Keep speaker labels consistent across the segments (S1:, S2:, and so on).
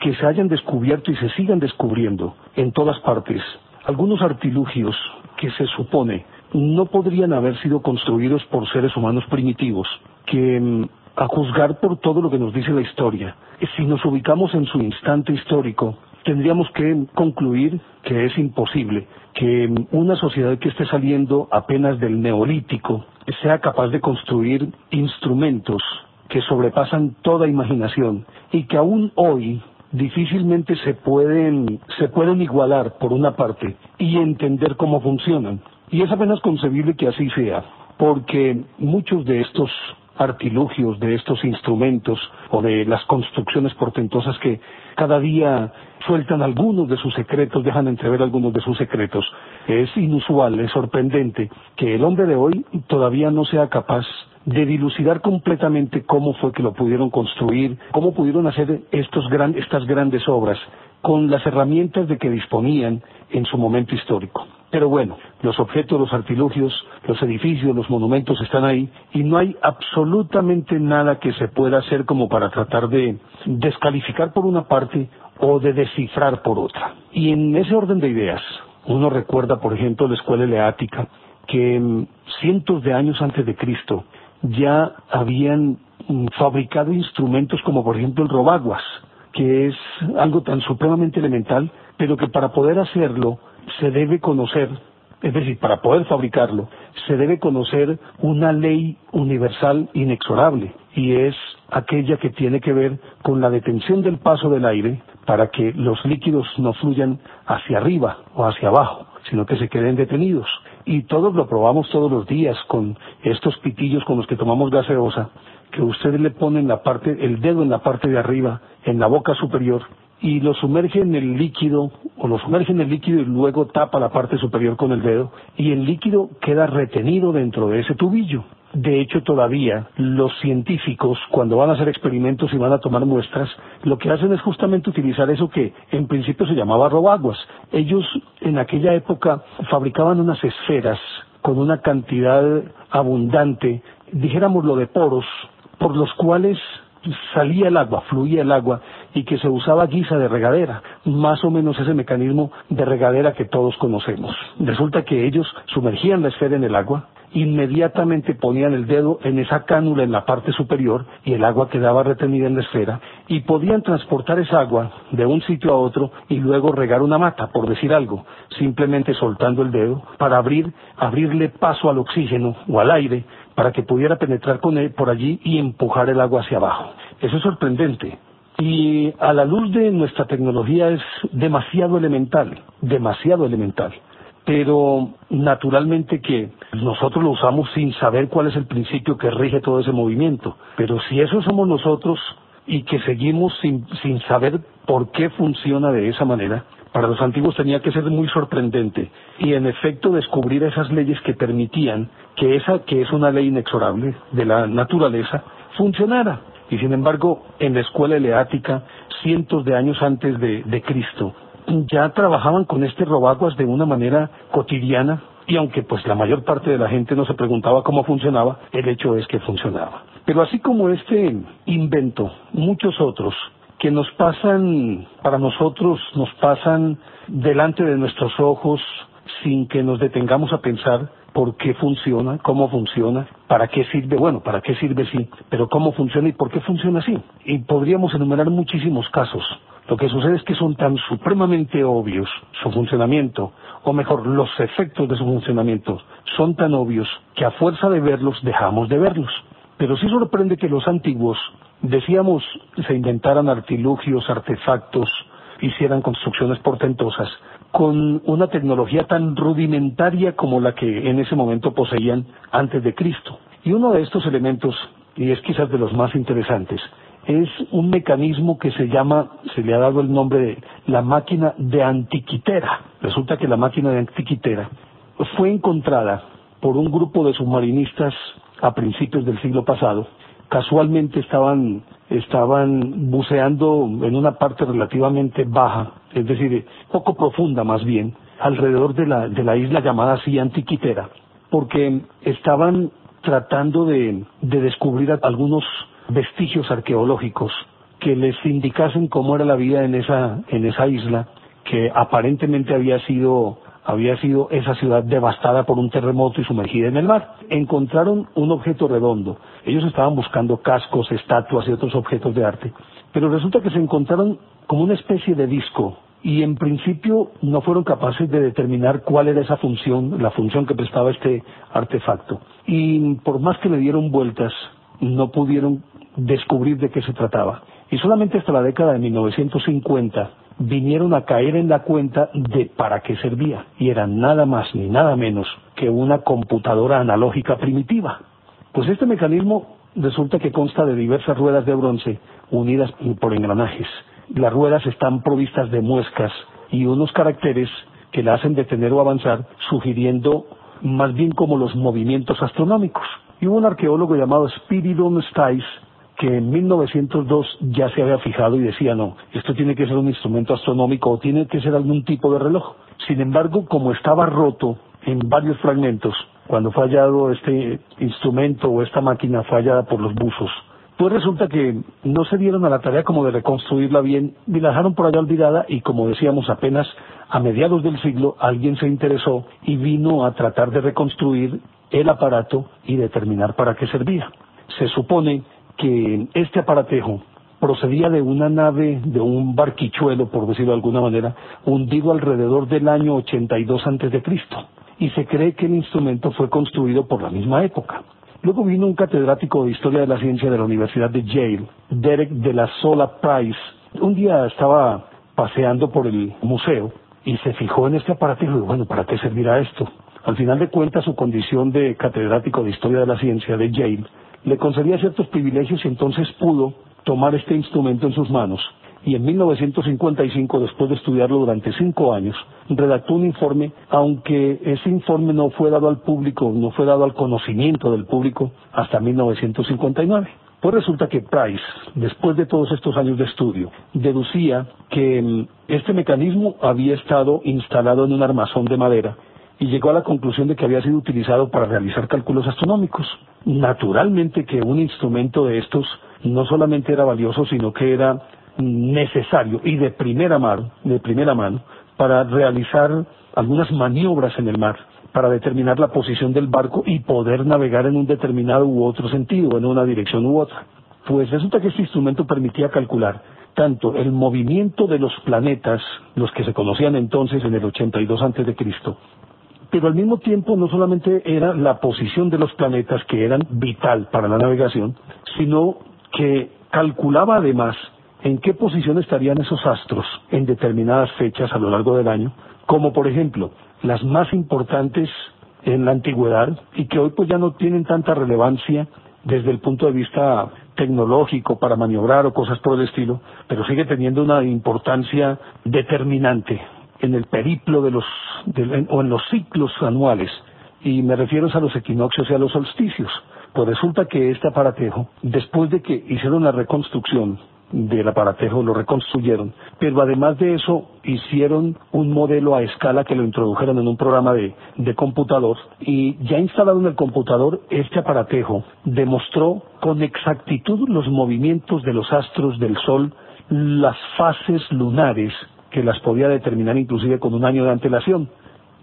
S1: que se hayan descubierto y se sigan descubriendo en todas partes. Algunos artilugios que se supone no podrían haber sido construidos por seres humanos primitivos, que mm, a juzgar por todo lo que nos dice la historia, si nos ubicamos en su instante histórico, tendríamos que concluir que es imposible que mm, una sociedad que esté saliendo apenas del neolítico sea capaz de construir instrumentos que sobrepasan toda imaginación y que aún hoy difícilmente se pueden, se pueden igualar por una parte y entender cómo funcionan. Y es apenas concebible que así sea, porque muchos de estos artilugios, de estos instrumentos o de las construcciones portentosas que cada día sueltan algunos de sus secretos, dejan entrever algunos de sus secretos. Es inusual, es sorprendente que el hombre de hoy todavía no sea capaz de dilucidar completamente cómo fue que lo pudieron construir, cómo pudieron hacer estos gran, estas grandes obras con las herramientas de que disponían en su momento histórico. Pero bueno, los objetos, los artilugios, los edificios, los monumentos están ahí y no hay absolutamente nada que se pueda hacer como para tratar de descalificar por una parte o de descifrar por otra. Y en ese orden de ideas, uno recuerda, por ejemplo, la escuela eleática, que mm, cientos de años antes de Cristo ya habían mm, fabricado instrumentos como por ejemplo el robaguas, que es algo tan supremamente elemental, pero que para poder hacerlo se debe conocer, es decir, para poder fabricarlo, se debe conocer una ley universal inexorable, y es aquella que tiene que ver con la detención del paso del aire para que los líquidos no fluyan hacia arriba o hacia abajo, sino que se queden detenidos y todos lo probamos todos los días con estos pitillos con los que tomamos gaseosa, que usted le pone la parte, el dedo en la parte de arriba, en la boca superior, y lo sumerge en el líquido, o lo sumerge en el líquido y luego tapa la parte superior con el dedo, y el líquido queda retenido dentro de ese tubillo. De hecho, todavía los científicos, cuando van a hacer experimentos y van a tomar muestras, lo que hacen es justamente utilizar eso que en principio se llamaba robaguas. Ellos en aquella época fabricaban unas esferas con una cantidad abundante, dijéramoslo de poros, por los cuales salía el agua, fluía el agua y que se usaba guisa de regadera, más o menos ese mecanismo de regadera que todos conocemos. Resulta que ellos sumergían la esfera en el agua, inmediatamente ponían el dedo en esa cánula en la parte superior y el agua quedaba retenida en la esfera y podían transportar esa agua de un sitio a otro y luego regar una mata, por decir algo, simplemente soltando el dedo para abrir, abrirle paso al oxígeno o al aire para que pudiera penetrar con él por allí y empujar el agua hacia abajo. Eso es sorprendente. Y a la luz de nuestra tecnología es demasiado elemental, demasiado elemental pero naturalmente que nosotros lo usamos sin saber cuál es el principio que rige todo ese movimiento. Pero si eso somos nosotros y que seguimos sin, sin saber por qué funciona de esa manera, para los antiguos tenía que ser muy sorprendente y en efecto descubrir esas leyes que permitían que esa que es una ley inexorable de la naturaleza funcionara. Y sin embargo, en la escuela eleática, cientos de años antes de, de Cristo, ya trabajaban con este robaguas de una manera cotidiana y aunque pues la mayor parte de la gente no se preguntaba cómo funcionaba, el hecho es que funcionaba. Pero así como este invento, muchos otros que nos pasan, para nosotros nos pasan delante de nuestros ojos sin que nos detengamos a pensar por qué funciona, cómo funciona, para qué sirve, bueno, para qué sirve sí, pero cómo funciona y por qué funciona así. Y podríamos enumerar muchísimos casos lo que sucede es que son tan supremamente obvios su funcionamiento, o mejor, los efectos de su funcionamiento son tan obvios que a fuerza de verlos dejamos de verlos. Pero sí sorprende que los antiguos, decíamos, se inventaran artilugios, artefactos, hicieran construcciones portentosas, con una tecnología tan rudimentaria como la que en ese momento poseían antes de Cristo. Y uno de estos elementos, y es quizás de los más interesantes, es un mecanismo que se llama, se le ha dado el nombre de la máquina de Antiquitera. Resulta que la máquina de Antiquitera fue encontrada por un grupo de submarinistas a principios del siglo pasado. Casualmente estaban, estaban buceando en una parte relativamente baja, es decir, poco profunda más bien, alrededor de la, de la isla llamada así Antiquitera, porque estaban tratando de, de descubrir algunos vestigios arqueológicos que les indicasen cómo era la vida en esa, en esa isla, que aparentemente había sido, había sido esa ciudad devastada por un terremoto y sumergida en el mar. Encontraron un objeto redondo. Ellos estaban buscando cascos, estatuas y otros objetos de arte. Pero resulta que se encontraron como una especie de disco y en principio no fueron capaces de determinar cuál era esa función, la función que prestaba este artefacto. Y por más que le dieron vueltas, no pudieron descubrir de qué se trataba. Y solamente hasta la década de 1950 vinieron a caer en la cuenta de para qué servía. Y era nada más ni nada menos que una computadora analógica primitiva. Pues este mecanismo resulta que consta de diversas ruedas de bronce unidas por engranajes. Las ruedas están provistas de muescas y unos caracteres que la hacen detener o avanzar, sugiriendo más bien como los movimientos astronómicos. Y hubo un arqueólogo llamado Spiridon Stice que en 1902 ya se había fijado y decía, no, esto tiene que ser un instrumento astronómico o tiene que ser algún tipo de reloj. Sin embargo, como estaba roto en varios fragmentos, cuando fue hallado este instrumento o esta máquina fallada por los buzos, pues resulta que no se dieron a la tarea como de reconstruirla bien y la dejaron por allá olvidada y como decíamos apenas a mediados del siglo alguien se interesó y vino a tratar de reconstruir el aparato y determinar para qué servía. Se supone que este aparatejo procedía de una nave, de un barquichuelo, por decirlo de alguna manera, hundido alrededor del año 82 antes de Cristo. Y se cree que el instrumento fue construido por la misma época. Luego vino un catedrático de Historia de la Ciencia de la Universidad de Yale, Derek de la Sola Price. Un día estaba paseando por el museo y se fijó en este aparatejo y dijo, bueno, ¿para qué servirá esto? Al final de cuentas, su condición de catedrático de Historia de la Ciencia de Yale le concedía ciertos privilegios y entonces pudo tomar este instrumento en sus manos. Y en 1955, después de estudiarlo durante cinco años, redactó un informe, aunque ese informe no fue dado al público, no fue dado al conocimiento del público hasta 1959. Pues resulta que Price, después de todos estos años de estudio, deducía que mm, este mecanismo había estado instalado en un armazón de madera y llegó a la conclusión de que había sido utilizado para realizar cálculos astronómicos. Naturalmente que un instrumento de estos no solamente era valioso, sino que era necesario y de primera mano, de primera mano, para realizar algunas maniobras en el mar, para determinar la posición del barco y poder navegar en un determinado u otro sentido, en una dirección u otra. Pues resulta que este instrumento permitía calcular tanto el movimiento de los planetas, los que se conocían entonces en el 82 antes de Cristo, pero al mismo tiempo no solamente era la posición de los planetas que eran vital para la navegación, sino que calculaba además en qué posición estarían esos astros en determinadas fechas a lo largo del año, como por ejemplo las más importantes en la antigüedad y que hoy pues ya no tienen tanta relevancia desde el punto de vista tecnológico para maniobrar o cosas por el estilo, pero sigue teniendo una importancia determinante en el periplo de los, o en los ciclos anuales, y me refiero a los equinoccios y a los solsticios. Pues resulta que este aparatejo, después de que hicieron la reconstrucción del aparatejo, lo reconstruyeron, pero además de eso hicieron un modelo a escala que lo introdujeron en un programa de, de computador y ya instalado en el computador, este aparatejo demostró con exactitud los movimientos de los astros del Sol, las fases lunares, que las podía determinar inclusive con un año de antelación.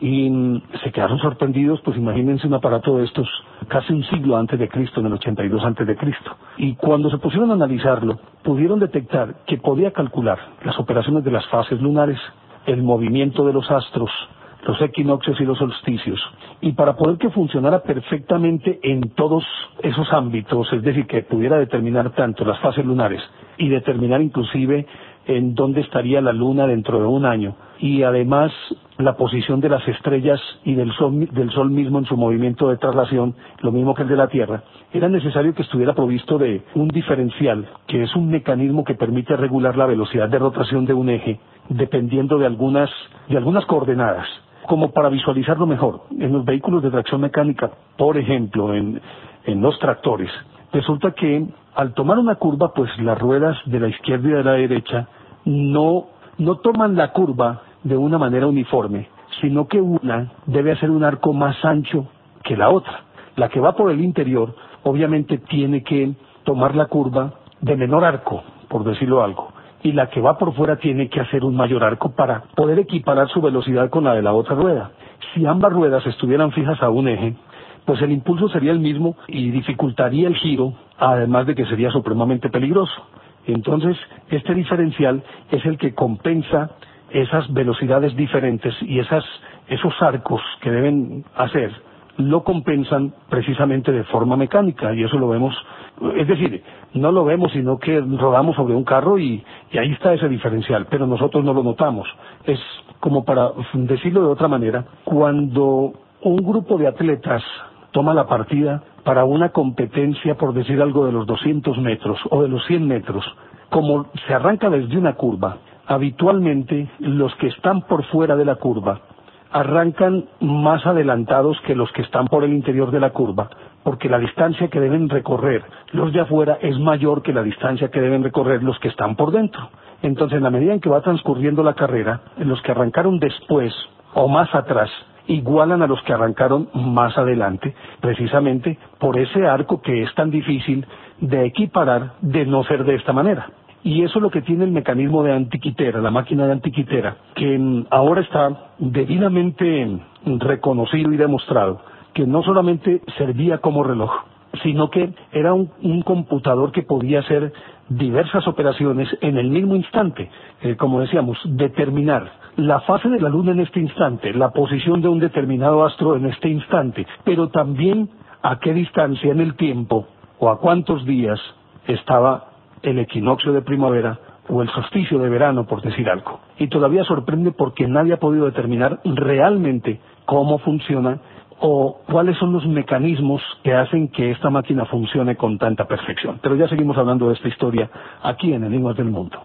S1: Y se quedaron sorprendidos, pues imagínense un aparato de estos casi un siglo antes de Cristo, en el 82 antes de Cristo. Y cuando se pusieron a analizarlo, pudieron detectar que podía calcular las operaciones de las fases lunares, el movimiento de los astros, los equinoccios y los solsticios. Y para poder que funcionara perfectamente en todos esos ámbitos, es decir, que pudiera determinar tanto las fases lunares y determinar inclusive en dónde estaría la luna dentro de un año, y además la posición de las estrellas y del sol, del sol mismo en su movimiento de traslación, lo mismo que el de la Tierra, era necesario que estuviera provisto de un diferencial, que es un mecanismo que permite regular la velocidad de rotación de un eje dependiendo de algunas, de algunas coordenadas como para visualizarlo mejor, en los vehículos de tracción mecánica, por ejemplo, en, en los tractores, resulta que al tomar una curva, pues las ruedas de la izquierda y de la derecha no, no toman la curva de una manera uniforme, sino que una debe hacer un arco más ancho que la otra. La que va por el interior, obviamente, tiene que tomar la curva de menor arco, por decirlo algo y la que va por fuera tiene que hacer un mayor arco para poder equiparar su velocidad con la de la otra rueda. Si ambas ruedas estuvieran fijas a un eje, pues el impulso sería el mismo y dificultaría el giro, además de que sería supremamente peligroso. Entonces, este diferencial es el que compensa esas velocidades diferentes y esas, esos arcos que deben hacer lo compensan precisamente de forma mecánica y eso lo vemos, es decir, no lo vemos sino que rodamos sobre un carro y, y ahí está ese diferencial, pero nosotros no lo notamos. Es como para decirlo de otra manera, cuando un grupo de atletas toma la partida para una competencia, por decir algo, de los 200 metros o de los 100 metros, como se arranca desde una curva, habitualmente los que están por fuera de la curva arrancan más adelantados que los que están por el interior de la curva, porque la distancia que deben recorrer los de afuera es mayor que la distancia que deben recorrer los que están por dentro. Entonces, en la medida en que va transcurriendo la carrera, los que arrancaron después o más atrás igualan a los que arrancaron más adelante, precisamente por ese arco que es tan difícil de equiparar de no ser de esta manera. Y eso es lo que tiene el mecanismo de antiquitera, la máquina de antiquitera, que mm, ahora está debidamente reconocido y demostrado que no solamente servía como reloj, sino que era un, computador que podía hacer diversas operaciones en el mismo instante. Eh, como decíamos, determinar la fase de la luna en este instante, la posición de un determinado astro en este instante, pero también a qué distancia en el tiempo o a cuántos días estaba el equinoccio de primavera o el solsticio de verano, por decir algo. Y todavía sorprende porque nadie ha podido determinar realmente cómo funciona o cuáles son los mecanismos que hacen que esta máquina funcione con tanta perfección. Pero ya seguimos hablando de esta historia aquí en Enigmas del Mundo.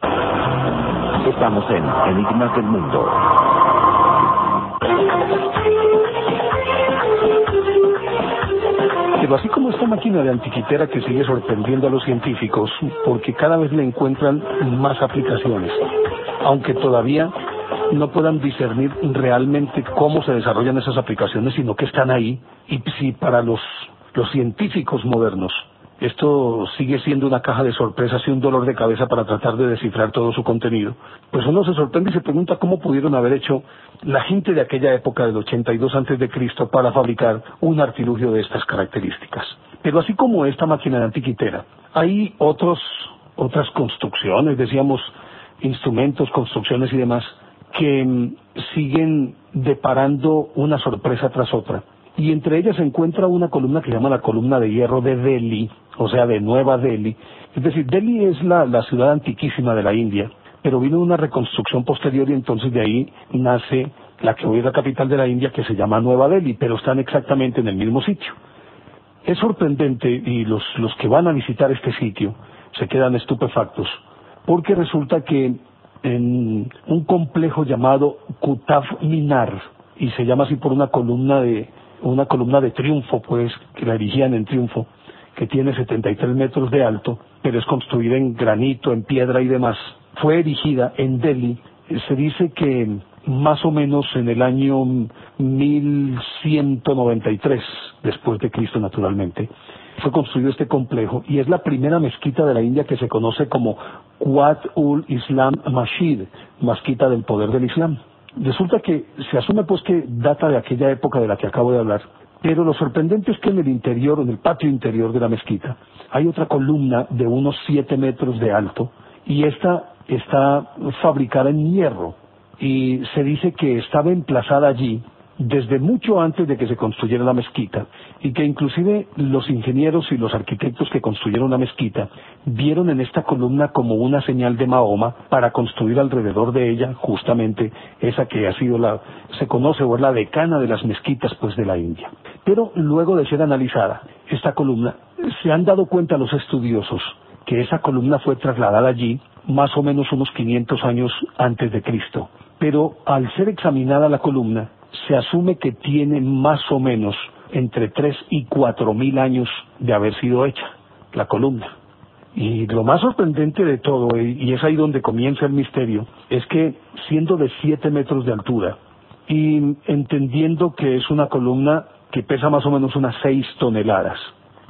S2: Estamos en Enigmas del Mundo.
S1: Pero así como esta máquina de antiquitera que sigue sorprendiendo a los científicos porque cada vez le encuentran más aplicaciones, aunque todavía no puedan discernir realmente cómo se desarrollan esas aplicaciones, sino que están ahí y si para los, los científicos modernos esto sigue siendo una caja de sorpresas y un dolor de cabeza para tratar de descifrar todo su contenido, pues uno se sorprende y se pregunta cómo pudieron haber hecho la gente de aquella época del 82 antes de Cristo para fabricar un artilugio de estas características. Pero así como esta máquina de antiquitera, hay otros, otras construcciones, decíamos, instrumentos, construcciones y demás, que mm, siguen deparando una sorpresa tras otra y entre ellas se encuentra una columna que se llama la columna de hierro de Delhi, o sea, de Nueva Delhi. Es decir, Delhi es la, ciudad antiquísima de la India, pero vino una reconstrucción posterior y entonces de ahí nace la que hoy es la capital de la India, que se llama Nueva Delhi, pero están exactamente en el mismo sitio. Es sorprendente y los, los que van a visitar este sitio se quedan estupefactos, porque resulta que en un complejo llamado Kutav Minar, y se llama así por una columna de, una columna de triunfo, pues, que la erigían en triunfo, que tiene 73 metros de alto, pero es construida en granito, en piedra y demás. Fue erigida en Delhi. Se dice que más o menos en el año 1193 después de Cristo, naturalmente, fue construido este complejo y es la primera mezquita de la India que se conoce como Quat ul Islam Masjid, mezquita del poder del Islam. Resulta que se asume pues que data de aquella época de la que acabo de hablar, pero lo sorprendente es que en el interior, en el patio interior de la mezquita, hay otra columna de unos siete metros de alto y esta está fabricada en hierro. Y se dice que estaba emplazada allí desde mucho antes de que se construyera la mezquita y que inclusive los ingenieros y los arquitectos que construyeron la mezquita vieron en esta columna como una señal de Mahoma para construir alrededor de ella justamente esa que ha sido la se conoce o es la decana de las mezquitas pues de la India. Pero luego de ser analizada esta columna se han dado cuenta los estudiosos que esa columna fue trasladada allí más o menos unos 500 años antes de Cristo. Pero al ser examinada la columna, se asume que tiene más o menos entre 3 y 4 mil años de haber sido hecha la columna. Y lo más sorprendente de todo, y es ahí donde comienza el misterio, es que siendo de 7 metros de altura y entendiendo que es una columna que pesa más o menos unas 6 toneladas,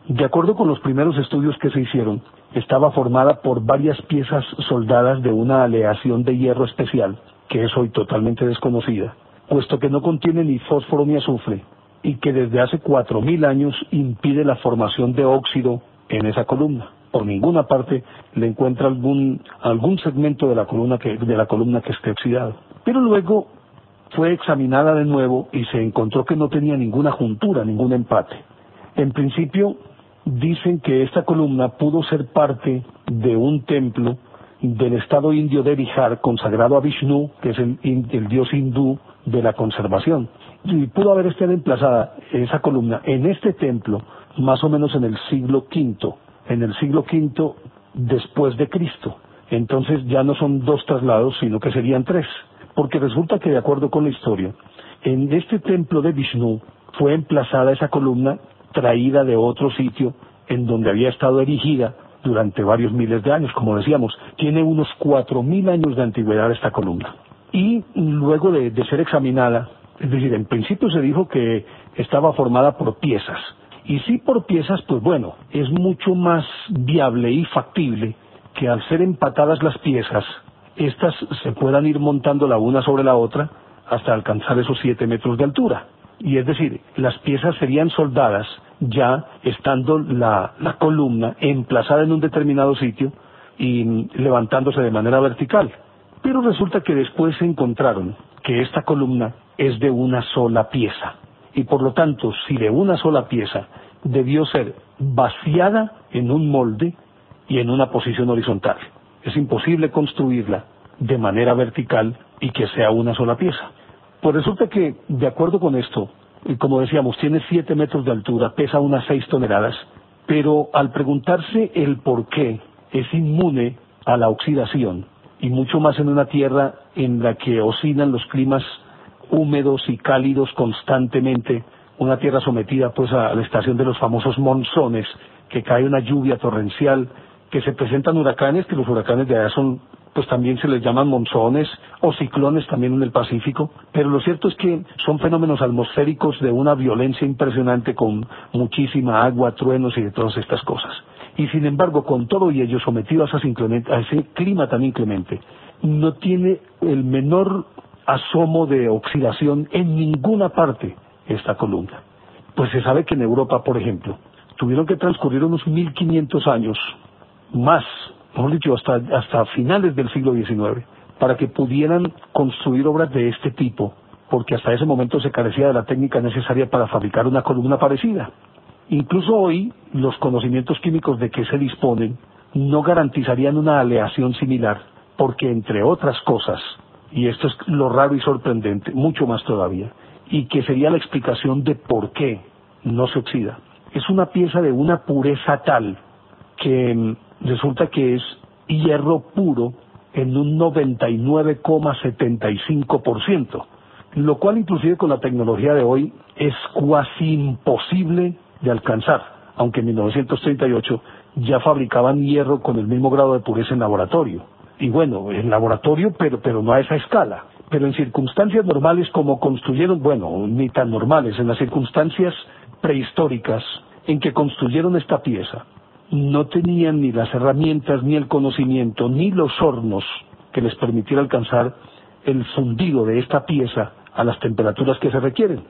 S1: de acuerdo con los primeros estudios que se hicieron, estaba formada por varias piezas soldadas de una aleación de hierro especial, que es hoy totalmente desconocida, puesto que no contiene ni fósforo ni azufre y que desde hace cuatro mil años impide la formación de óxido en esa columna. Por ninguna parte le encuentra algún, algún segmento de la, columna que, de la columna que esté oxidado. Pero luego fue examinada de nuevo y se encontró que no tenía ninguna juntura, ningún empate. En principio dicen que esta columna pudo ser parte de un templo del estado indio de Bihar consagrado a Vishnu, que es el, el dios hindú de la conservación. Y pudo haber estado emplazada esa columna en este templo más o menos en el siglo V, en el siglo V después de Cristo. Entonces ya no son dos traslados, sino que serían tres. Porque resulta que de acuerdo con la historia, en este templo de Vishnu fue emplazada esa columna traída de otro sitio en donde había estado erigida durante varios miles de años, como decíamos, tiene unos cuatro mil años de antigüedad esta columna y luego de, ser examinada, es decir, en principio se dijo que estaba formada por piezas. Y si por piezas, pues bueno, es mucho más viable y factible que al ser empatadas las piezas, estas se puedan ir montando la una sobre la otra hasta alcanzar esos siete metros de altura. Y es decir, las piezas serían soldadas ya estando la, la columna emplazada en un determinado sitio y levantándose de manera vertical. Pero resulta que después se encontraron que esta columna es de una sola pieza. Y por lo tanto, si de una sola pieza debió ser vaciada en un molde y en una posición horizontal. Es imposible construirla de manera vertical y que sea una sola pieza. Pues resulta que, de acuerdo con esto, como decíamos, tiene 7 metros de altura, pesa unas 6 toneladas, pero al preguntarse el por qué es inmune a la oxidación, y mucho más en una tierra en la que oscilan los climas húmedos y cálidos constantemente, una tierra sometida pues a la estación de los famosos monzones, que cae una lluvia torrencial, que se presentan huracanes, que los huracanes de allá son, pues también se les llaman monzones o ciclones también en el Pacífico, pero lo cierto es que son fenómenos atmosféricos de una violencia impresionante con muchísima agua, truenos y de todas estas cosas y sin embargo con todo y ello sometido a, ese clima tan inclemente, no tiene el menor asomo de oxidación en ninguna parte esta columna. Pues se sabe que en Europa, por ejemplo, tuvieron que transcurrir unos 1500 años más, mejor dicho, hasta, hasta finales del siglo XIX, para que pudieran construir obras de este tipo, porque hasta ese momento se carecía de la técnica necesaria para fabricar una columna parecida. Incluso hoy los conocimientos químicos de que se disponen no garantizarían una aleación similar, porque entre otras cosas, y esto es lo raro y sorprendente, mucho más todavía, y que sería la explicación de por qué no se oxida, es una pieza de una pureza tal que mm, resulta que es hierro puro en un 99,75%, lo cual inclusive con la tecnología de hoy es cuasi imposible de alcanzar, aunque en 1938 ya fabricaban hierro con el mismo grado de pureza en laboratorio. Y bueno, en laboratorio, pero, pero no a esa escala. Pero en circunstancias normales como construyeron, bueno, ni tan normales, en las circunstancias prehistóricas en que construyeron esta pieza, no tenían ni las herramientas, ni el conocimiento, ni los hornos que les permitiera alcanzar el fundido de esta pieza a las temperaturas que se requieren.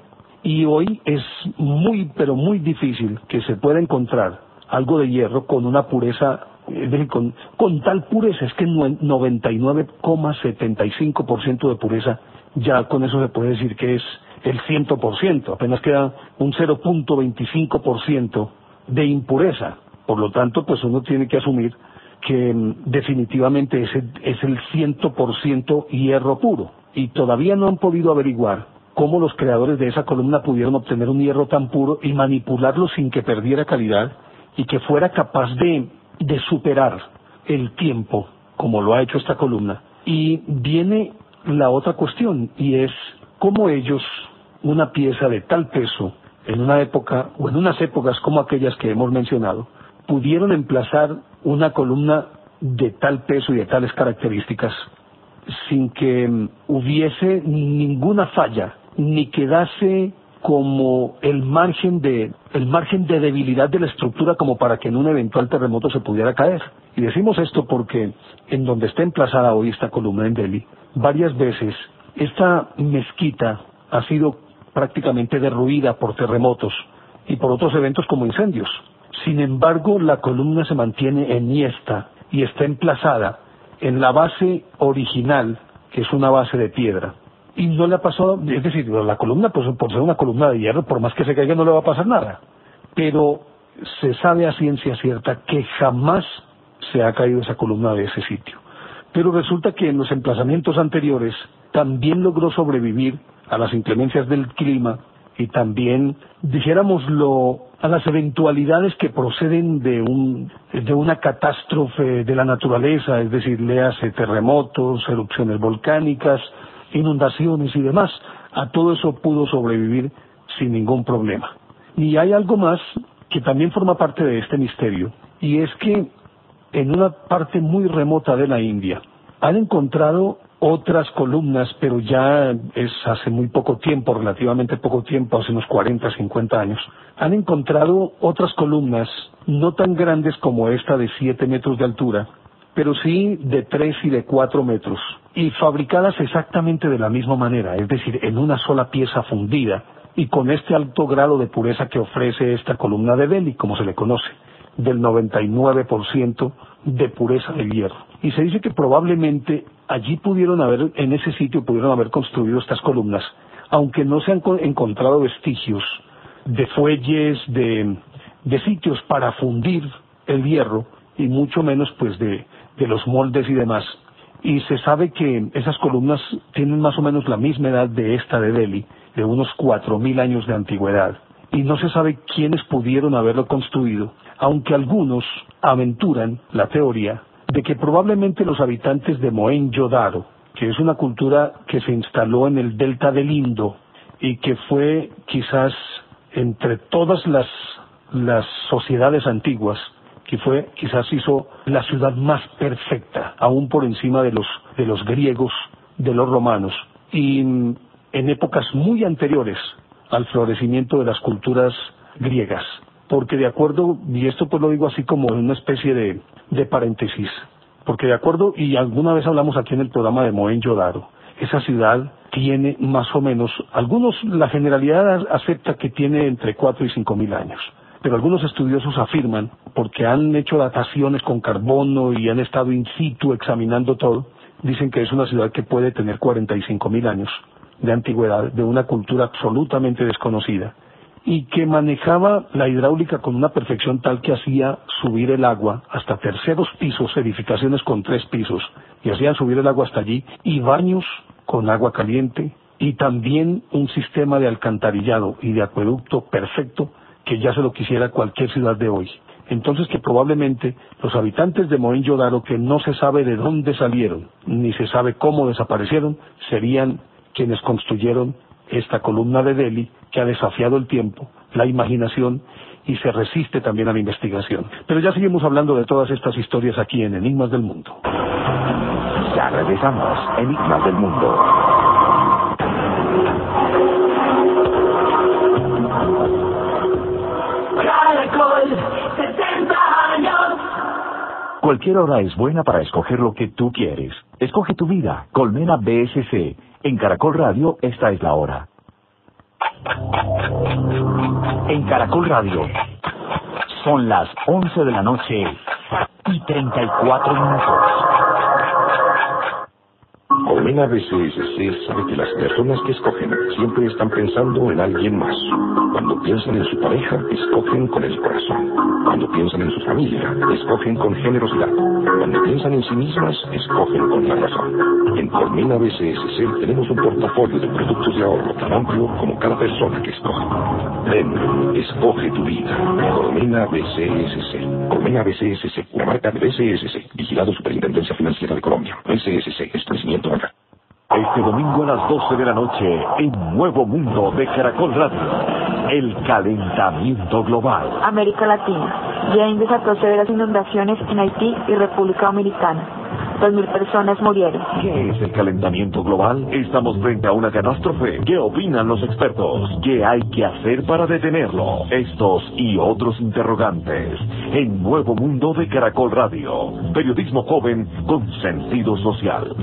S1: Y hoy es muy, pero muy difícil que se pueda encontrar algo de hierro con una pureza, con, con tal pureza, es que 99,75% de pureza, ya con eso se puede decir que es, el 100%, apenas queda un 0.25% de impureza. Por lo tanto, pues uno tiene que asumir que mm, definitivamente ese es el 100% hierro puro. Y todavía no han podido averiguar cómo los creadores de esa columna pudieron obtener un hierro tan puro y manipularlo sin que perdiera calidad y que fuera capaz de, de superar el tiempo, como lo ha hecho esta columna. Y viene la otra cuestión, y es cómo ellos, una pieza de tal peso, en una época o en unas épocas como aquellas que hemos mencionado, pudieron emplazar una columna de tal peso y de tales características sin que mm, hubiese ninguna falla ni quedase como el margen de el margen de debilidad de la estructura como para que en un eventual terremoto se pudiera caer. Y decimos esto porque en donde está emplazada hoy esta columna en Delhi, varias veces esta mezquita ha sido prácticamente derruida por terremotos y por otros eventos como incendios. Sin embargo, la columna se mantiene enhiesta y está emplazada en la base original, que es una base de piedra. Y no le ha pasado, es decir, la columna, pues por ser una columna de hierro, por más que se caiga no le va a pasar nada. Pero se sabe a ciencia cierta que jamás se ha caído esa columna de ese sitio. Pero resulta que en los emplazamientos anteriores también logró sobrevivir a las inclemencias del clima y también, dijéramoslo, a las eventualidades que proceden de, un, de una catástrofe de la naturaleza, es decir, léase terremotos, erupciones volcánicas, inundaciones y demás. A todo eso pudo sobrevivir sin ningún problema. Y hay algo más que también forma parte de este misterio, y es que en una parte muy remota de la India han encontrado otras columnas, pero ya es hace muy poco tiempo, relativamente poco tiempo, hace unos 40, 50 años, han encontrado otras columnas no tan grandes como esta de 7 metros de altura, pero sí de 3 y de 4 metros, y fabricadas exactamente de la misma manera, es decir, en una sola pieza fundida, y con este alto grado de pureza que ofrece esta columna de Delhi, como se le conoce, del 99% de pureza de hierro. Y se dice que probablemente allí pudieron haber, en ese sitio pudieron haber construido estas columnas, aunque no se han encontrado vestigios de fuelles, de, de sitios para fundir el hierro, y mucho menos pues de, de los moldes y demás. Y se sabe que esas columnas tienen más o menos la misma edad de esta de Delhi, de unos cuatro mil años de antigüedad. Y no se sabe quiénes pudieron haberlo construido, aunque algunos aventuran la teoría de que probablemente los habitantes de Mohenjo-Daro, que es una cultura que se instaló en el delta del Indo y que fue quizás entre todas las, las sociedades antiguas, que fue quizás hizo la ciudad más perfecta, aún por encima de los, de los griegos, de los romanos, y en épocas muy anteriores al florecimiento de las culturas griegas. Porque de acuerdo, y esto pues lo digo así como en una especie de, de paréntesis, porque de acuerdo, y alguna vez hablamos aquí en el programa de Mohenjo-Daro, esa ciudad tiene más o menos, algunos, la generalidad acepta que tiene entre 4 y 5 mil años, pero algunos estudiosos afirman, porque han hecho dataciones con carbono y han estado in situ examinando todo, dicen que es una ciudad que puede tener 45 mil años de antigüedad, de una cultura absolutamente desconocida y que manejaba la hidráulica con una perfección tal que hacía subir el agua hasta terceros pisos, edificaciones con tres pisos, y hacían subir el agua hasta allí, y baños con agua caliente, y también un sistema de alcantarillado y de acueducto perfecto que ya se lo quisiera cualquier ciudad de hoy. Entonces que probablemente los habitantes de Mohenjo-Daro, que no se sabe de dónde salieron, ni se sabe cómo desaparecieron, serían quienes construyeron esta columna de Delhi que ha desafiado el tiempo, la imaginación y se resiste también a la investigación. Pero ya seguimos hablando de todas estas historias aquí en Enigmas del Mundo.
S2: Ya regresamos, Enigmas del Mundo. Cualquier hora es buena para escoger lo que tú quieres. Escoge tu vida. Colmena BSC. En Caracol Radio, esta es la hora. En Caracol Radio, son las 11 de la noche y 34 minutos.
S3: Colmena BCSC sabe que las personas que escogen siempre están pensando en alguien más. Cuando piensan en su pareja, escogen con el corazón. Cuando piensan en su familia, escogen con generosidad. Cuando piensan en sí mismas, escogen con la razón. En Colmena BCSC tenemos un portafolio de productos de ahorro tan amplio como cada persona que escoge. Ven, escoge tu vida. Colmena BCSC. Colmena BCSC, la marca de BCSC, vigilado Superintendencia Financiera de Colombia. BCSC, establecimiento
S2: Este domingo a las 12 de la noche, en Nuevo Mundo de Caracol Radio, el calentamiento global.
S4: América Latina. James desató severas inundaciones en Haití y República Dominicana. Dos mil personas murieron.
S2: ¿Qué es el calentamiento global? Estamos frente a una catástrofe. ¿Qué opinan los expertos? ¿Qué hay que hacer para detenerlo? Estos y otros interrogantes. En Nuevo Mundo de Caracol Radio. Periodismo joven con sentido social.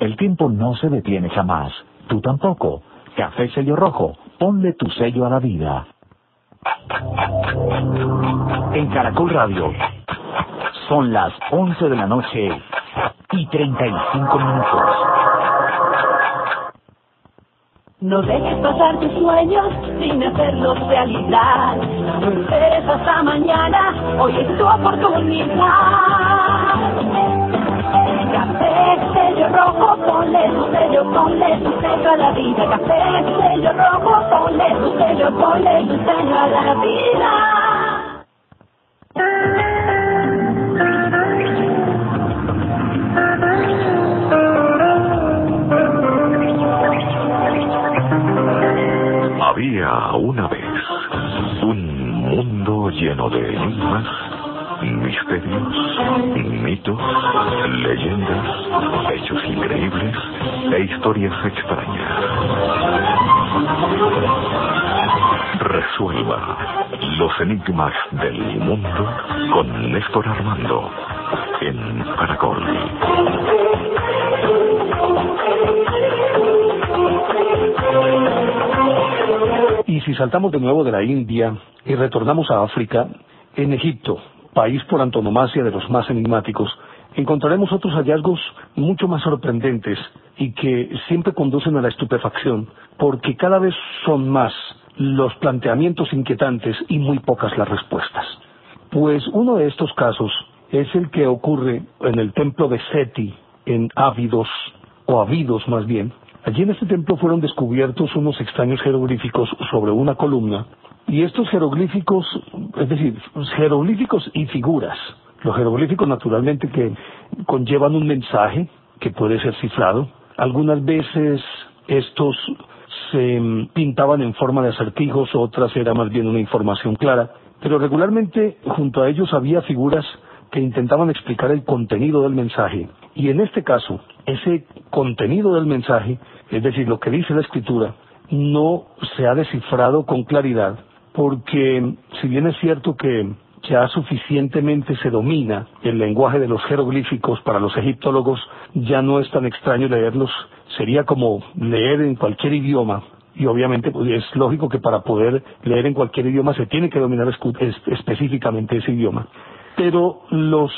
S2: El tiempo no se detiene jamás. Tú tampoco. Café Sello Rojo. Ponle tu sello a la vida. En Caracol Radio. Son las 11 de la noche y 35 minutos.
S5: No dejes pasar tus sueños sin hacerlos realidad. No esperes hasta mañana, hoy es tu oportunidad. Café, sello rojo, ponle tu sello, ponle tu sello a la vida. Café, sello rojo, ponle tu sello, ponle tu sello a la vida.
S2: Había una vez un mundo lleno de enigmas, misterios, mitos, leyendas, hechos increíbles e historias extrañas. Resuelva los enigmas del mundo con Néstor Armando en Caracol.
S1: Y si saltamos de nuevo de la India y retornamos a África, en Egipto, país por antonomasia de los más enigmáticos, encontraremos otros hallazgos mucho más sorprendentes y que siempre conducen a la estupefacción, porque cada vez son más los planteamientos inquietantes y muy pocas las respuestas. Pues uno de estos casos es el que ocurre en el templo de Seti, en Ávidos, o Abidos más bien, Allí en este templo fueron descubiertos unos extraños jeroglíficos sobre una columna y estos jeroglíficos, es decir, jeroglíficos y figuras. Los jeroglíficos naturalmente que conllevan un mensaje que puede ser cifrado. Algunas veces estos se pintaban en forma de acertijos, otras era más bien una información clara, pero regularmente junto a ellos había figuras que intentaban explicar el contenido del mensaje. Y en este caso, ese contenido del mensaje, es decir, lo que dice la escritura, no se ha descifrado con claridad, porque si bien es cierto que ya suficientemente se domina el lenguaje de los jeroglíficos para los egiptólogos, ya no es tan extraño leerlos, sería como leer en cualquier idioma, y obviamente pues, es lógico que para poder leer en cualquier idioma se tiene que dominar específicamente ese idioma pero los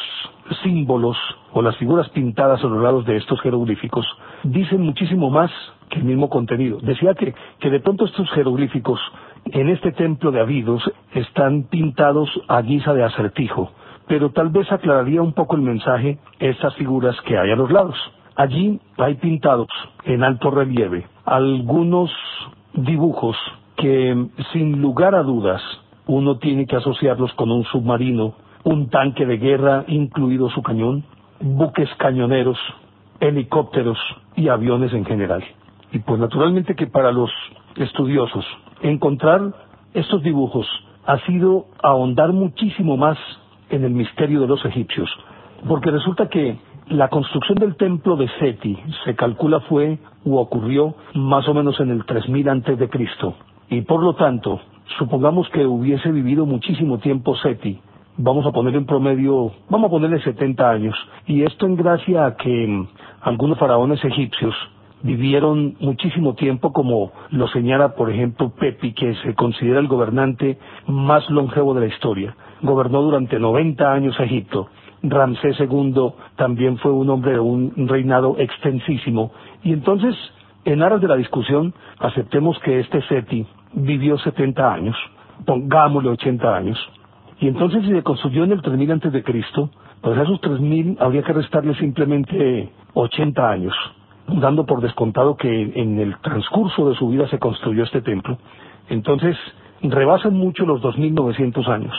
S1: símbolos o las figuras pintadas a los lados de estos jeroglíficos dicen muchísimo más que el mismo contenido. Decía que, que de pronto estos jeroglíficos en este templo de Abidos están pintados a guisa de acertijo, pero tal vez aclararía un poco el mensaje estas figuras que hay a los lados. Allí hay pintados en alto relieve algunos dibujos que sin lugar a dudas uno tiene que asociarlos con un submarino un tanque de guerra incluido su cañón, buques cañoneros, helicópteros y aviones en general. Y pues naturalmente que para los estudiosos encontrar estos dibujos ha sido ahondar muchísimo más en el misterio de los egipcios, porque resulta que la construcción del templo de Seti se calcula fue u ocurrió más o menos en el 3000 antes de Cristo y por lo tanto supongamos que hubiese vivido muchísimo tiempo Seti vamos a poner en promedio, vamos a ponerle 70 años. Y esto en gracia a que mm, algunos faraones egipcios vivieron muchísimo tiempo, como lo señala, por ejemplo, Pepi, que se considera el gobernante más longevo de la historia. Gobernó durante 90 años Egipto. Ramsés II también fue un hombre de un reinado extensísimo. Y entonces, en aras de la discusión, aceptemos que este Seti vivió 70 años, pongámosle 80 años. Y entonces si se construyó en el 3000 antes de Cristo, pues a esos 3000 habría que restarle simplemente 80 años, dando por descontado que en el transcurso de su vida se construyó este templo. Entonces, rebasan mucho los 2900 años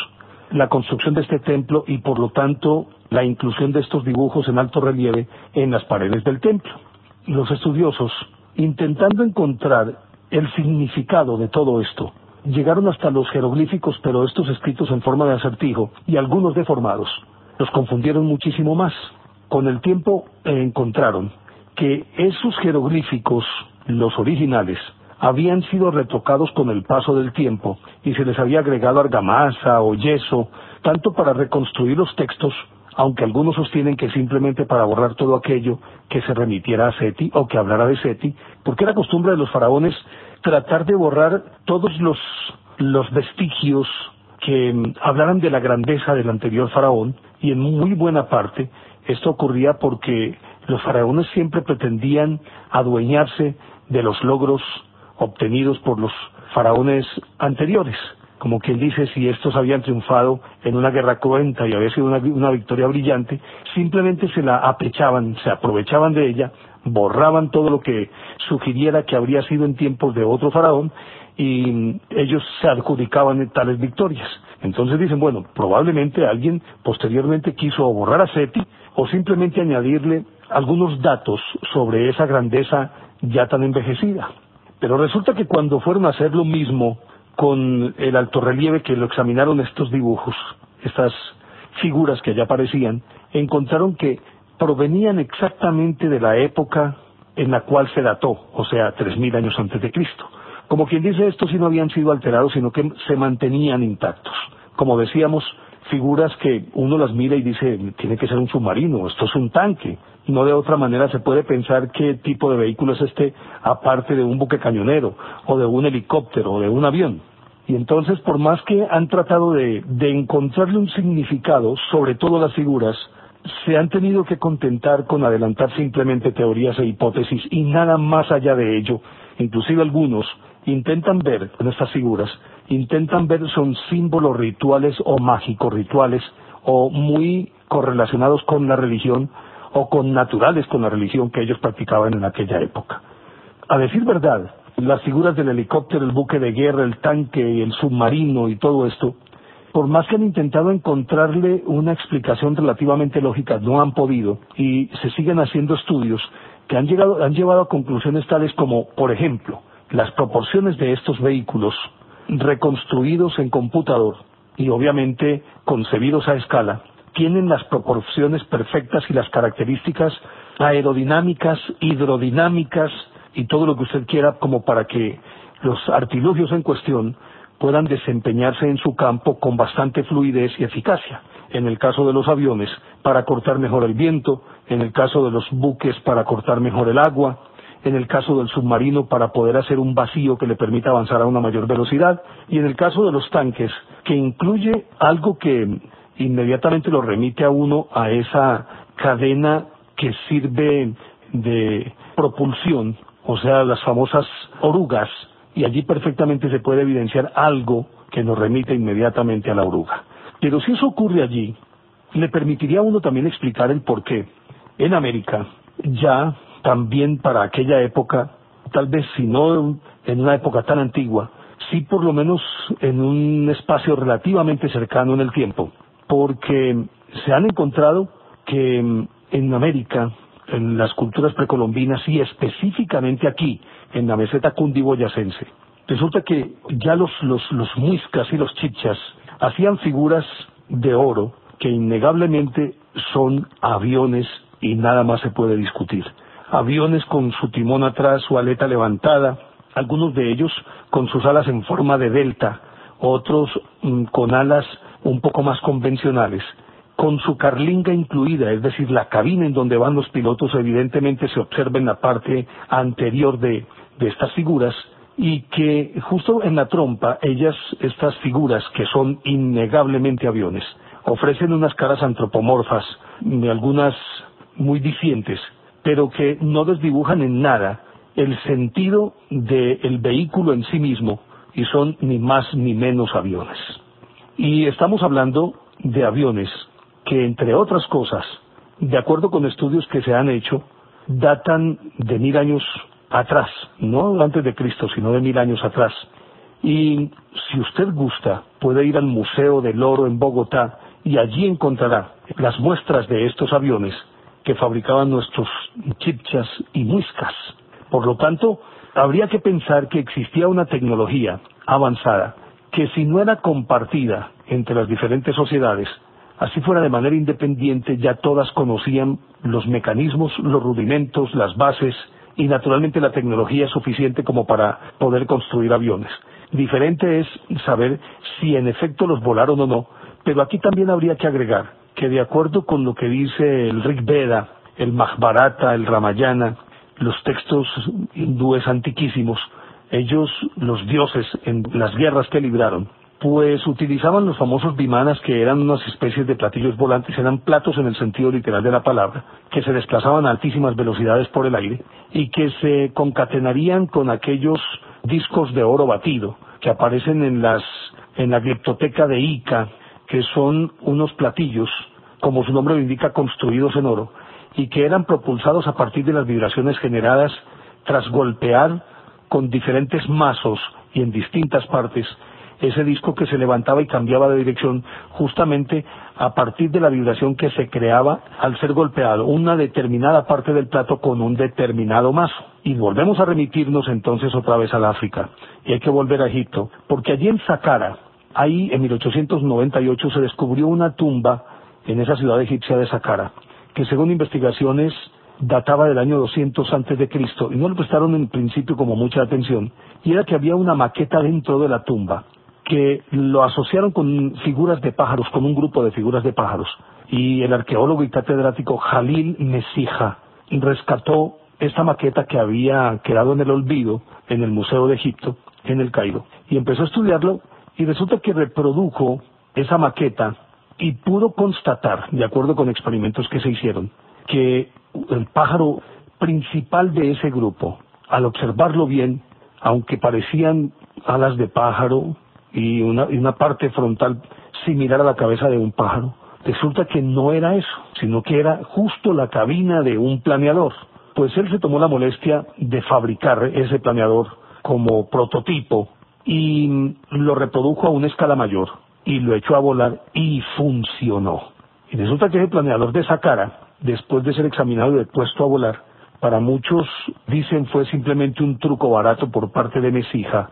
S1: la construcción de este templo y por lo tanto la inclusión de estos dibujos en alto relieve en las paredes del templo. Los estudiosos, intentando encontrar el significado de todo esto, llegaron hasta los jeroglíficos, pero estos escritos en forma de acertijo y algunos deformados. Los confundieron muchísimo más. Con el tiempo encontraron que esos jeroglíficos, los originales, habían sido retocados con el paso del tiempo y se les había agregado argamasa o yeso, tanto para reconstruir los textos, aunque algunos sostienen que simplemente para borrar todo aquello que se remitiera a Seti o que hablara de Seti, porque era costumbre de los faraones tratar de borrar todos los, los vestigios que mm, hablaran de la grandeza del anterior faraón, y en muy buena parte esto ocurría porque los faraones siempre pretendían adueñarse de los logros obtenidos por los faraones anteriores. Como quien dice, si estos habían triunfado en una guerra cruenta y había sido una, victoria brillante, simplemente se la apechaban, se aprovechaban de ella, borraban todo lo que sugiriera que habría sido en tiempos de otro faraón y ellos se adjudicaban tales victorias. Entonces dicen, bueno, probablemente alguien posteriormente quiso borrar a Seti o simplemente añadirle algunos datos sobre esa grandeza ya tan envejecida. Pero resulta que cuando fueron a hacer lo mismo con el alto relieve que lo examinaron estos dibujos, estas figuras que allá aparecían, encontraron que provenían exactamente de la época en la cual se dató, o sea, tres mil años antes de Cristo. Como quien dice, estos sí no habían sido alterados, sino que se mantenían intactos. Como decíamos, figuras que uno las mira y dice, tiene que ser un submarino, esto es un tanque, no de otra manera se puede pensar qué tipo de vehículo es este aparte de un buque cañonero o de un helicóptero o de un avión. Y entonces, por más que han tratado de encontrarle un significado, sobre todo las figuras, se han tenido que contentar con adelantar simplemente teorías e hipótesis y nada más allá de ello. Inclusive algunos intentan ver con estas figuras, intentan ver son símbolos rituales o mágicos rituales o muy correlacionados con la religión o con naturales con la religión que ellos practicaban en aquella época. A decir verdad, las figuras del helicóptero, el buque de guerra, el tanque, el submarino y todo esto, por más que han intentado encontrarle una explicación relativamente lógica, no han podido y se siguen haciendo estudios que han, llegado, han llevado a conclusiones tales como, por ejemplo, las proporciones de estos vehículos reconstruidos en computador y obviamente concebidos a escala tienen las proporciones perfectas y las características aerodinámicas, hidrodinámicas y todo lo que usted quiera como para que los artilugios en cuestión puedan desempeñarse en su campo con bastante fluidez y eficacia. En el caso de los aviones, para cortar mejor el viento, en el caso de los buques, para cortar mejor el agua, en el caso del submarino, para poder hacer un vacío que le permita avanzar a una mayor velocidad, y en el caso de los tanques, que incluye algo que inmediatamente lo remite a uno a esa cadena que sirve de propulsión, o sea, las famosas orugas, y allí perfectamente se puede evidenciar algo que nos remite inmediatamente a la oruga. Pero si eso ocurre allí, le permitiría a uno también explicar el por qué en América, ya también para aquella época, tal vez si no en una época tan antigua, sí por lo menos en un espacio relativamente cercano en el tiempo, porque se han encontrado que en América, en las culturas precolombinas y específicamente aquí, en la meseta cundiboyacense, resulta que ya los, los, los muiscas y los chichas hacían figuras de oro que innegablemente son aviones y nada más se puede discutir. Aviones con su timón atrás, su aleta levantada, algunos de ellos con sus alas en forma de delta, otros mm, con alas un poco más convencionales, con su carlinga incluida, es decir, la cabina en donde van los pilotos, evidentemente se observa en la parte anterior de, estas figuras, y que justo en la trompa ellas, estas figuras que son innegablemente aviones, ofrecen unas caras antropomorfas, algunas muy dicientes, pero que no desdibujan en nada el sentido del vehículo en sí mismo y son ni más ni menos aviones. Y estamos hablando de aviones que, entre otras cosas, de acuerdo con estudios que se han hecho, datan de mil años atrás, no antes de Cristo, sino de mil años atrás. Y si usted gusta, puede ir al Museo del Oro en Bogotá y allí encontrará las muestras de estos aviones que fabricaban nuestros chipchas y muiscas. Por lo tanto, habría que pensar que existía una tecnología avanzada que si no era compartida entre las diferentes sociedades, así fuera de manera independiente, ya todas conocían los mecanismos, los rudimentos, las bases y naturalmente la tecnología suficiente como para poder construir aviones. Diferente es saber si en efecto los volaron o no, pero aquí también habría que agregar que de acuerdo con lo que dice el Rig Veda, el Mahabharata, el Ramayana, los textos hindúes antiquísimos, ellos, los dioses, en las guerras que libraron, pues utilizaban los famosos bimanas que eran unas especies de platillos volantes, eran platos en el sentido literal de la palabra, que se desplazaban a altísimas velocidades por el aire y que se concatenarían con aquellos discos de oro batido que aparecen en las en la gliptoteca de Ica, que son unos platillos, como su nombre lo indica, construidos en oro, y que eran propulsados a partir de las vibraciones generadas tras golpear con diferentes mazos y en distintas partes ese disco que se levantaba y cambiaba de dirección justamente a partir de la vibración que se creaba al ser golpeado una determinada parte del plato con un determinado mazo. Y volvemos a remitirnos entonces otra vez al África y hay que volver a Egipto, porque allí en Saqqara, ahí en 1898 se descubrió una tumba en esa ciudad egipcia de Saqqara, que según investigaciones databa del año 200 antes de Cristo y no le prestaron en principio como mucha atención y era que había una maqueta dentro de la tumba que lo asociaron con figuras de pájaros, con un grupo de figuras de pájaros. Y el arqueólogo y catedrático Jalil Mesija rescató esta maqueta que había quedado en el olvido en el Museo de Egipto en el Cairo y empezó a estudiarlo y resulta que reprodujo esa maqueta y pudo constatar, de acuerdo con experimentos que se hicieron, que el pájaro principal de ese grupo, al observarlo bien, aunque parecían alas de pájaro y una, parte frontal similar a la cabeza de un pájaro, resulta que no era eso, sino que era justo la cabina de un planeador. Pues él se tomó la molestia de fabricar ese planeador como prototipo y lo reprodujo a una escala mayor y lo echó a volar y funcionó. Y resulta que ese planeador de esa cara después de ser examinado y puesto a volar, para muchos dicen fue simplemente un truco barato por parte de Mesija.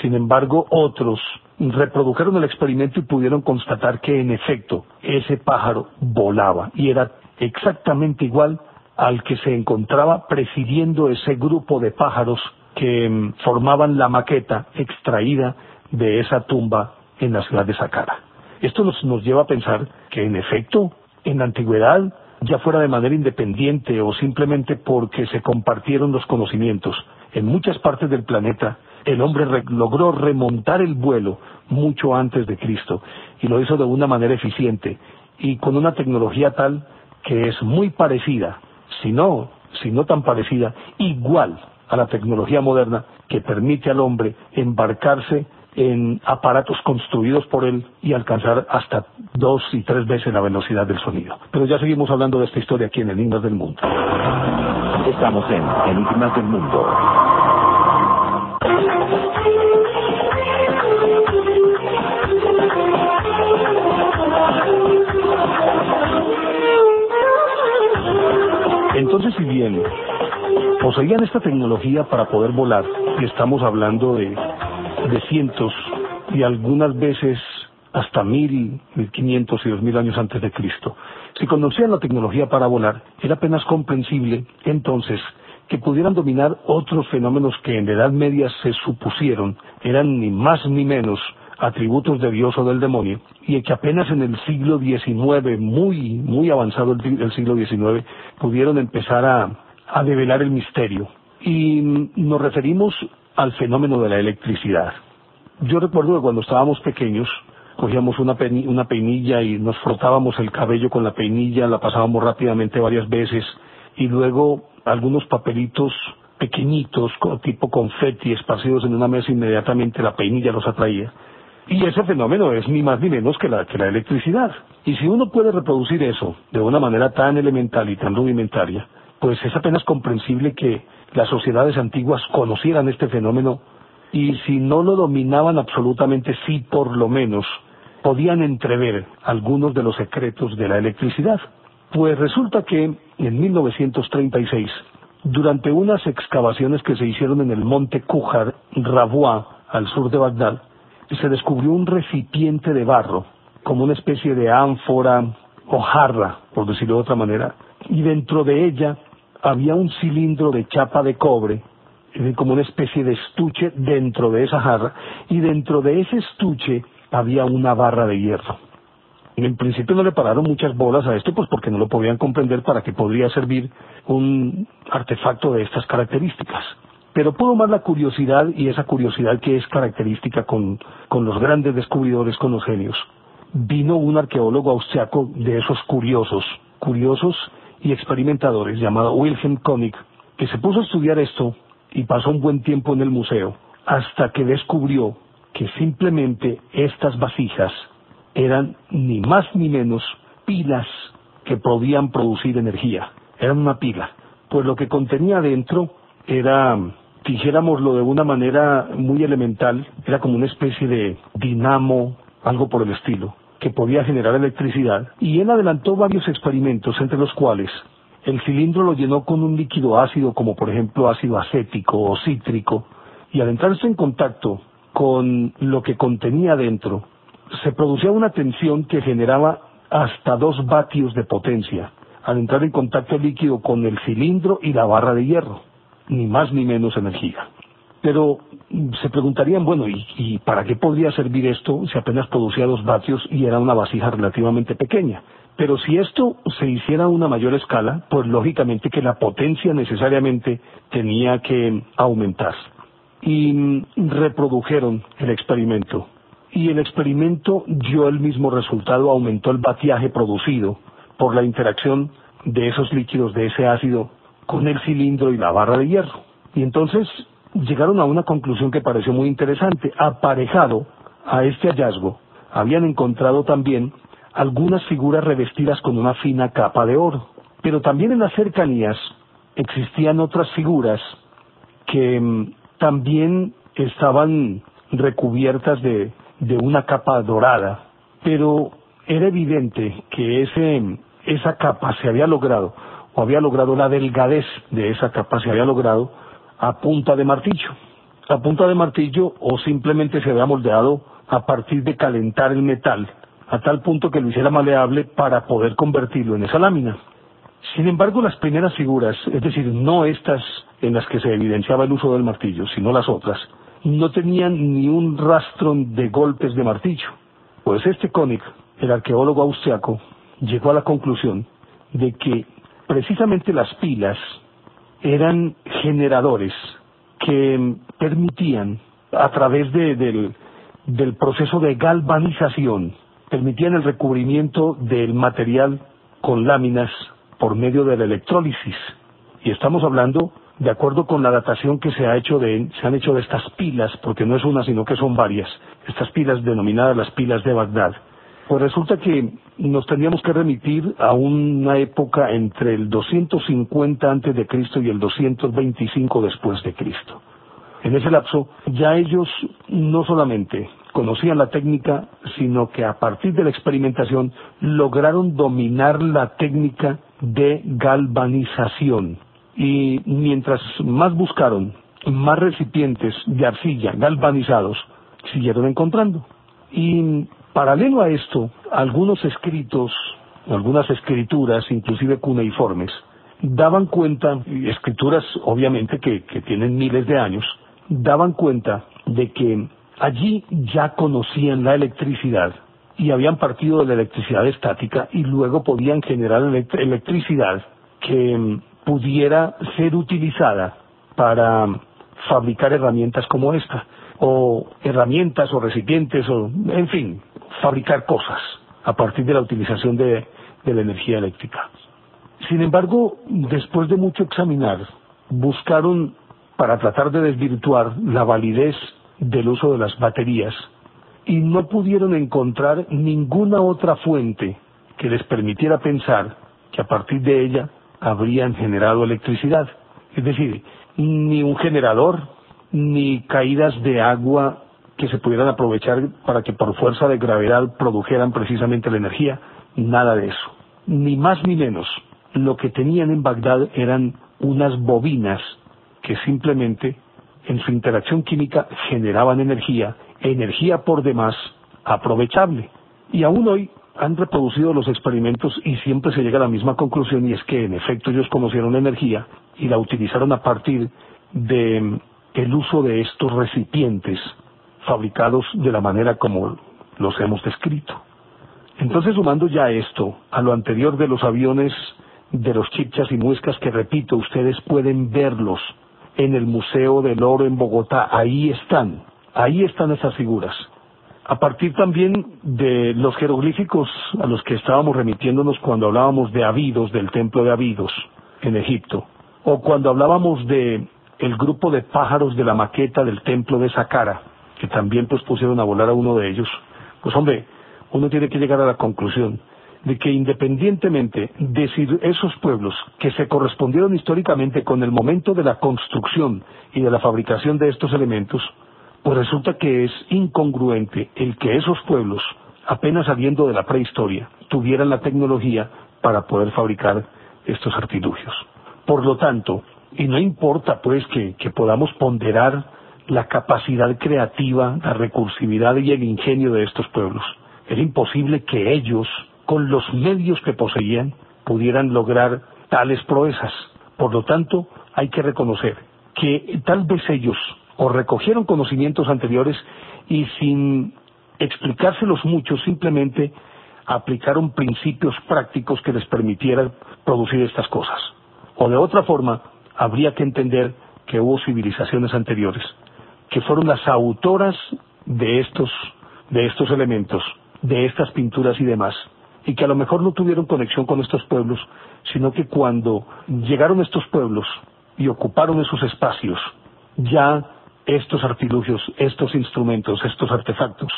S1: Sin embargo, otros reprodujeron el experimento y pudieron constatar que en efecto ese pájaro volaba y era exactamente igual al que se encontraba presidiendo ese grupo de pájaros que mm, formaban la maqueta extraída de esa tumba en la ciudad de Saqqara. Esto nos, nos lleva a pensar que en efecto en la antigüedad ya fuera de manera independiente o simplemente porque se compartieron los conocimientos. En muchas partes del planeta el hombre logró remontar el vuelo mucho antes de Cristo y lo hizo de una manera eficiente y con una tecnología tal que es muy parecida, si no, si no tan parecida, igual a la tecnología moderna que permite al hombre embarcarse en aparatos construidos por él y alcanzar hasta dos y tres veces la velocidad del sonido. Pero ya seguimos hablando de esta historia aquí en Enigmas del Mundo.
S2: Estamos en Enigmas del Mundo.
S1: Entonces, si bien poseían esta tecnología para poder volar, y estamos hablando de de cientos y algunas veces hasta mil, mil quinientos y dos mil años antes de Cristo. Si conocían la tecnología para volar, era apenas comprensible entonces que pudieran dominar otros fenómenos que en la Edad Media se supusieron eran ni más ni menos atributos de Dios o del demonio, y que apenas en el siglo XIX, muy, muy avanzado el, siglo XIX, pudieron empezar a, a develar el misterio. Y nos referimos al fenómeno de la electricidad. Yo recuerdo que cuando estábamos pequeños, cogíamos una, una peinilla y nos frotábamos el cabello con la peinilla, la pasábamos rápidamente varias veces y luego algunos papelitos pequeñitos, tipo confeti, esparcidos en una mesa, inmediatamente la peinilla los atraía. Y ese fenómeno es ni más ni menos que la, que la electricidad. Y si uno puede reproducir eso de una manera tan elemental y tan rudimentaria, pues es apenas comprensible que las sociedades antiguas conocieran este fenómeno y si no lo dominaban absolutamente, sí por lo menos podían entrever algunos de los secretos de la electricidad. Pues resulta que en 1936, durante unas excavaciones que se hicieron en el monte Kujar, Rabois, al sur de Bagdad, se descubrió un recipiente de barro, como una especie de ánfora o jarra, por decirlo de otra manera, y dentro de ella había un cilindro de chapa de cobre, como una especie de estuche dentro de esa jarra, y dentro de ese estuche había una barra de hierro. En principio no le pararon muchas bolas a esto, pues porque no lo podían comprender para qué podría servir un artefacto de estas características. Pero pudo más la curiosidad y esa curiosidad que es característica con, con los grandes descubridores, con los genios. Vino un arqueólogo austriaco de esos curiosos, curiosos y experimentadores, llamado Wilhelm Koenig, que se puso a estudiar esto y pasó un buen tiempo en el museo, hasta que descubrió que simplemente estas vasijas eran ni más ni menos pilas que podían producir energía. Eran una pila. Pues lo que contenía dentro era dijéramoslo de una manera muy elemental, era como una especie de dinamo, algo por el estilo, que podía generar electricidad, y él adelantó varios experimentos, entre los cuales el cilindro lo llenó con un líquido ácido, como por ejemplo ácido acético o cítrico, y al entrarse en contacto con lo que contenía dentro, se producía una tensión que generaba hasta dos vatios de potencia al entrar en contacto líquido con el cilindro y la barra de hierro ni más ni menos energía. Pero se preguntarían, bueno, ¿y, para qué podría servir esto si apenas producía dos vatios y era una vasija relativamente pequeña? Pero si esto se hiciera a una mayor escala, pues lógicamente que la potencia necesariamente tenía que aumentar. Y reprodujeron el experimento. Y el experimento dio el mismo resultado, aumentó el batiaje producido por la interacción de esos líquidos, de ese ácido con el cilindro y la barra de hierro. Y entonces llegaron a una conclusión que pareció muy interesante. Aparejado a este hallazgo, habían encontrado también algunas figuras revestidas con una fina capa de oro. Pero también en las cercanías existían otras figuras que mm, también estaban recubiertas de, de una capa dorada. Pero era evidente que ese, esa capa se había logrado o había logrado la delgadez de esa capa, se había logrado a punta de martillo. A punta de martillo o simplemente se había moldeado a partir de calentar el metal a tal punto que lo hiciera maleable para poder convertirlo en esa lámina. Sin embargo, las primeras figuras, es decir, no estas en las que se evidenciaba el uso del martillo, sino las otras, no tenían ni un rastro de golpes de martillo. Pues este Koenig, el arqueólogo austriaco, llegó a la conclusión de que precisamente las pilas eran generadores que permitían, a través del, del proceso de galvanización, permitían el recubrimiento del material con láminas por medio de la electrólisis. Y estamos hablando, de acuerdo con la datación que se ha hecho de, se han hecho de estas pilas, porque no es una, sino que son varias, estas pilas denominadas las pilas de Bagdad, pues resulta que nos tendríamos que remitir a una época entre el 250 antes de Cristo y el 225 después de Cristo. En ese lapso ya ellos no solamente conocían la técnica, sino que a partir de la experimentación lograron dominar la técnica de galvanización. Y mientras más buscaron, más recipientes de arcilla galvanizados siguieron encontrando. Y Paralelo a esto, algunos escritos, algunas escrituras, inclusive cuneiformes, daban cuenta, escrituras obviamente que, tienen miles de años, daban cuenta de que allí ya conocían la electricidad y habían partido de la electricidad estática y luego podían generar electricidad que pudiera ser utilizada para fabricar herramientas como esta, o herramientas o recipientes, o en fin, fabricar cosas a partir de la utilización de, la energía eléctrica. Sin embargo, después de mucho examinar, buscaron para tratar de desvirtuar la validez del uso de las baterías y no pudieron encontrar ninguna otra fuente que les permitiera pensar que a partir de ella habrían generado electricidad. Es decir, ni un generador, ni caídas de agua que se pudieran aprovechar para que por fuerza de gravedad produjeran precisamente la energía, nada de eso. Ni más ni menos. Lo que tenían en Bagdad eran unas bobinas que simplemente en su interacción química generaban energía, energía por demás aprovechable. Y aún hoy han reproducido los experimentos y siempre se llega a la misma conclusión y es que en efecto ellos conocieron energía y la utilizaron a partir de mm, el uso de estos recipientes fabricados de la manera como los hemos descrito. Entonces, sumando ya esto a lo anterior de los aviones de los chipchas y muescas que repito, ustedes pueden verlos en el Museo del Oro en Bogotá, ahí están, ahí están esas figuras. A partir también de los jeroglíficos a los que estábamos remitiéndonos cuando hablábamos de Abidos, del templo de Abidos en Egipto, o cuando hablábamos de el grupo de pájaros de la maqueta del templo de Saqqara, que también pues pusieron a volar a uno de ellos, pues hombre, uno tiene que llegar a la conclusión de que independientemente de si esos pueblos que se correspondieron históricamente con el momento de la construcción y de la fabricación de estos elementos, pues resulta que es incongruente el que esos pueblos, apenas saliendo de la prehistoria, tuvieran la tecnología para poder fabricar estos artilugios. Por lo tanto, y no importa pues que, que podamos ponderar la capacidad creativa, la recursividad y el ingenio de estos pueblos, era imposible que ellos con los medios que poseían pudieran lograr tales proezas. Por lo tanto, hay que reconocer que tal vez ellos o recogieron conocimientos anteriores y sin explicárselos mucho, simplemente aplicaron principios prácticos que les permitieran producir estas cosas. O de otra forma, habría que entender que hubo civilizaciones anteriores que fueron las autoras de estos, de estos elementos, de estas pinturas y demás, y que a lo mejor no tuvieron conexión con estos pueblos, sino que cuando llegaron estos pueblos y ocuparon esos espacios, ya estos artilugios, estos instrumentos, estos artefactos,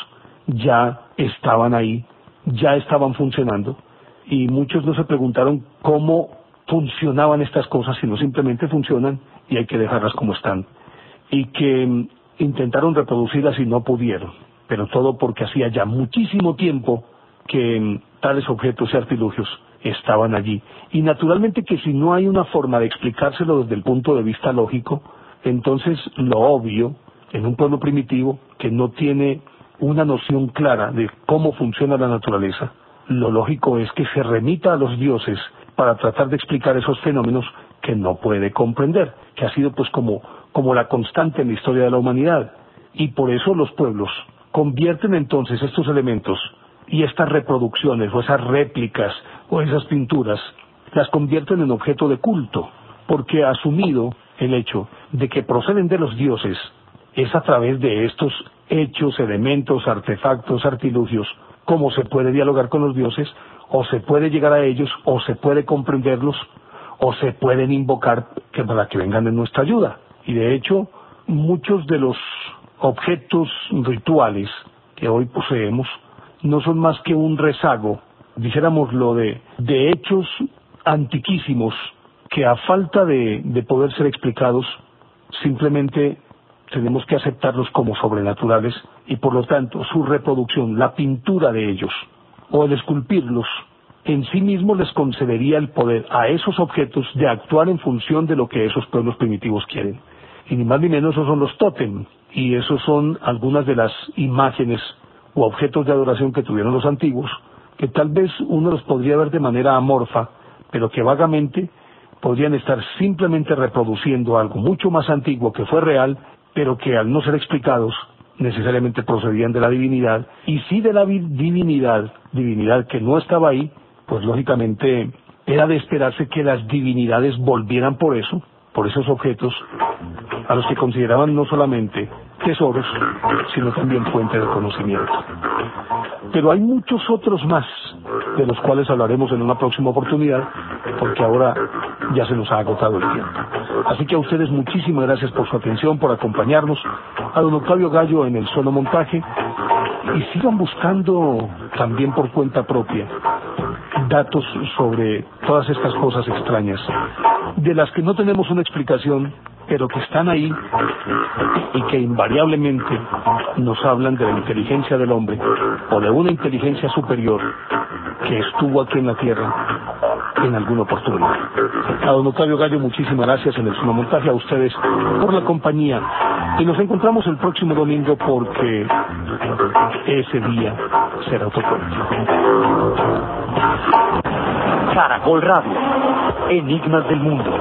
S1: ya estaban ahí, ya estaban funcionando, y muchos no se preguntaron cómo funcionaban estas cosas, sino simplemente funcionan y hay que dejarlas como están. Y que intentaron reproducirlas y no pudieron, pero todo porque hacía ya muchísimo tiempo que mm, tales objetos y artilugios estaban allí. Y naturalmente que si no hay una forma de explicárselo desde el punto de vista lógico, entonces lo obvio en un pueblo primitivo que no tiene una noción clara de cómo funciona la naturaleza, lo lógico es que se remita a los dioses para tratar de explicar esos fenómenos que no puede comprender, que ha sido pues como, como la constante en la historia de la humanidad. Y por eso los pueblos convierten entonces estos elementos y estas reproducciones o esas réplicas o esas pinturas las convierten en objeto de culto, porque asumido el hecho de que proceden de los dioses es a través de estos hechos, elementos, artefactos, artilugios, cómo se puede dialogar con los dioses, o se puede llegar a ellos, o se puede comprenderlos, o se pueden invocar que para que vengan en nuestra ayuda. Y de hecho, muchos de los objetos rituales que hoy poseemos no son más que un rezago, dijéramoslo, de, de hechos antiquísimos que a falta de, de poder ser explicados, simplemente tenemos que aceptarlos como sobrenaturales y por lo tanto su reproducción, la pintura de ellos o el esculpirlos, en sí mismo les concedería el poder a esos objetos de actuar en función de lo que esos pueblos primitivos quieren. Y ni más ni menos esos son los tótem, y esos son algunas de las imágenes o objetos de adoración que tuvieron los antiguos, que tal vez uno los podría ver de manera amorfa, pero que vagamente podrían estar simplemente reproduciendo algo mucho más antiguo que fue real, pero que al no ser explicados necesariamente procedían de la divinidad, y si de la divinidad, divinidad que no estaba ahí, pues lógicamente era de esperarse que las divinidades volvieran por eso, por esos objetos, a los que consideraban no solamente tesoros, sino también fuente de conocimiento. Pero hay muchos otros más, de los cuales hablaremos en una próxima oportunidad, porque ahora ya se nos ha agotado el tiempo. Así que a ustedes muchísimas gracias por su atención, por acompañarnos, a don Octavio Gallo en el solo montaje, y sigan buscando también por cuenta propia datos sobre todas estas cosas extrañas, de las que no tenemos una explicación, pero que están ahí y que invariablemente nos hablan de la inteligencia del hombre o de una inteligencia superior que estuvo aquí en la Tierra en alguna oportunidad. A don Octavio Gallo, muchísimas gracias en el montaje a ustedes por la compañía y nos encontramos el próximo domingo porque ese día será otro.
S2: Caracol Radio, Enigmas del Mundo.